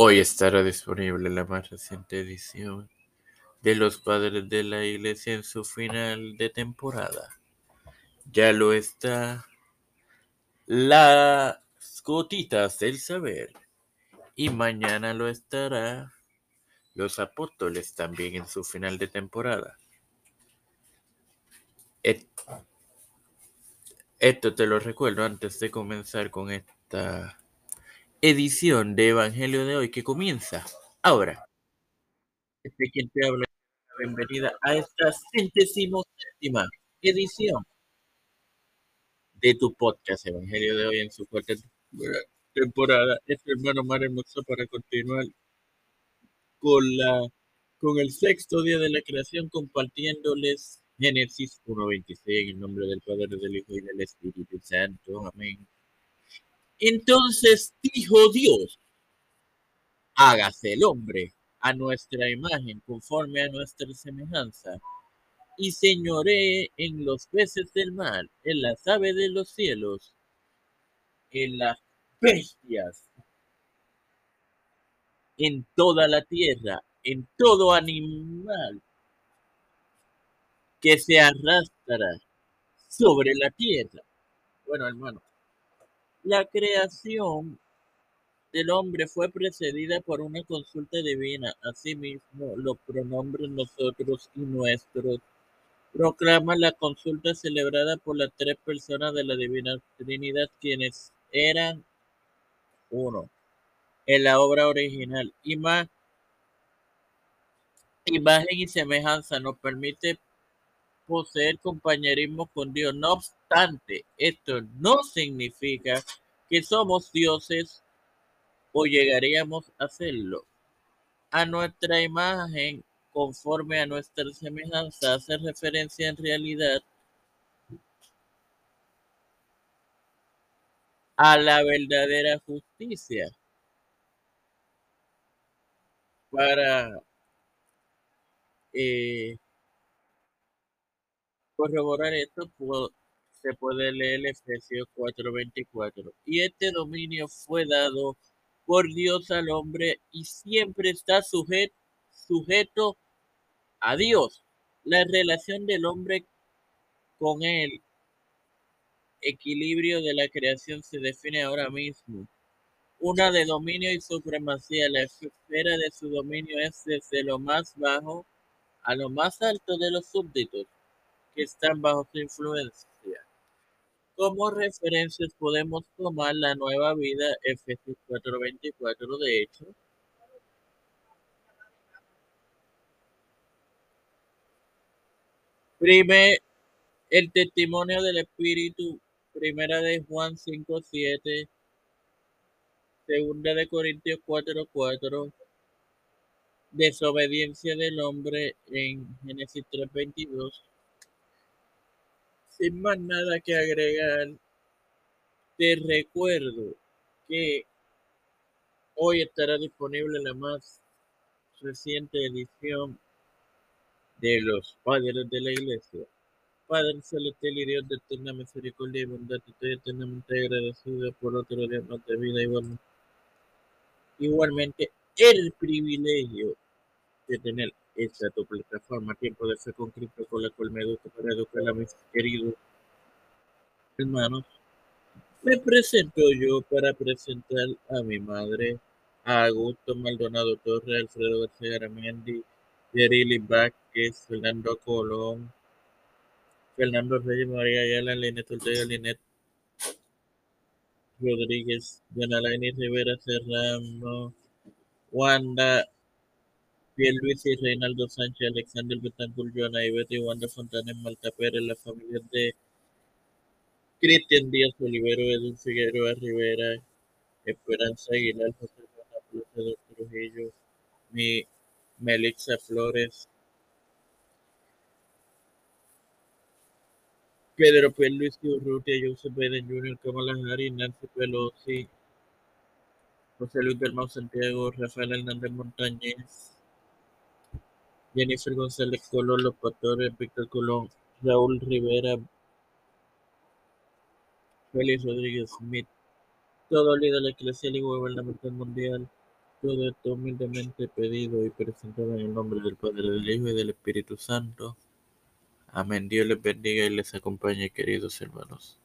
Hoy estará disponible la más reciente edición de Los Padres de la Iglesia en su final de temporada. Ya lo está Las Gotitas del Saber. Y mañana lo estará Los Apóstoles también en su final de temporada. Esto te lo recuerdo antes de comenzar con esta edición de Evangelio de hoy que comienza ahora. Este quien te habla, bienvenida a esta centésimo séptima edición de tu podcast Evangelio de hoy en su cuarta temporada. Es hermano Mar Hermoso para continuar con la con el sexto día de la creación compartiéndoles Génesis 1.26 en el nombre del Padre, del Hijo y del Espíritu Santo. Amén. Entonces dijo Dios, hágase el hombre a nuestra imagen, conforme a nuestra semejanza, y señoree en los peces del mar, en las aves de los cielos, en las bestias, en toda la tierra, en todo animal que se arrastra sobre la tierra. Bueno, hermano, la creación del hombre fue precedida por una consulta divina. Asimismo, los pronombres nosotros y nuestros proclama la consulta celebrada por las tres personas de la Divina Trinidad, quienes eran uno en la obra original. Imagen y semejanza nos permite poseer compañerismo con Dios. No obstante, esto no significa que somos dioses o llegaríamos a serlo. A nuestra imagen, conforme a nuestra semejanza, hace referencia en realidad a la verdadera justicia. Para eh, corroborar esto, se puede leer Efesios 4:24. Y este dominio fue dado por Dios al hombre y siempre está sujeto, a Dios. La relación del hombre con el equilibrio de la creación se define ahora mismo. Una de dominio y supremacía. La esfera de su dominio es desde lo más bajo a lo más alto de los súbditos están bajo su influencia. Como referencias podemos tomar la nueva vida Efesios 4:24 de hecho. Primer, el testimonio del Espíritu, primera de Juan 5:7, segunda de Corintios 4:4, desobediencia del hombre en Génesis 3:22 sin más nada que agregar, te recuerdo que hoy estará disponible la más reciente edición de los Padres de la Iglesia. Padre celestial y Dios de eterna misericordia y bondad, estoy eternamente agradecido por otro día más de vida. Igualmente, igualmente el privilegio de tener esta tu plataforma Tiempo de Fe con Cristo, con la cual me educo para educar a mis queridos hermanos. Me presento yo para presentar a mi madre, a Augusto Maldonado Torres, Alfredo García Aramendi, Yerili Vázquez, Fernando Colón, Fernando Reyes, María Ayala, Linet Ortega, Linet Rodríguez, Yanalaini Rivera Serrano, Wanda Luis y Reinaldo Sánchez, Alexander Betancourt, Joana Ivete y Wanda Fontana en Malta Pérez, la familia de Cristian Díaz Olivero, Edu Figueroa Rivera, Esperanza Aguilar, José Juan de Trujillo, mi Melixa Flores, Pedro P. Luis Urrutia, Joseph Biden Jr., Kamala Harris, Nancy Pelosi, José Luis Belmont Santiago, Rafael Hernández Montañez, Jennifer González Colón, Los Pastores, Víctor Colón, Raúl Rivera, Félix Rodríguez Smith, todo líder eclesial y gubernamental mundial, Todo esto humildemente pedido y presentado en el nombre del Padre, del Hijo y del Espíritu Santo. Amén. Dios les bendiga y les acompañe, queridos hermanos.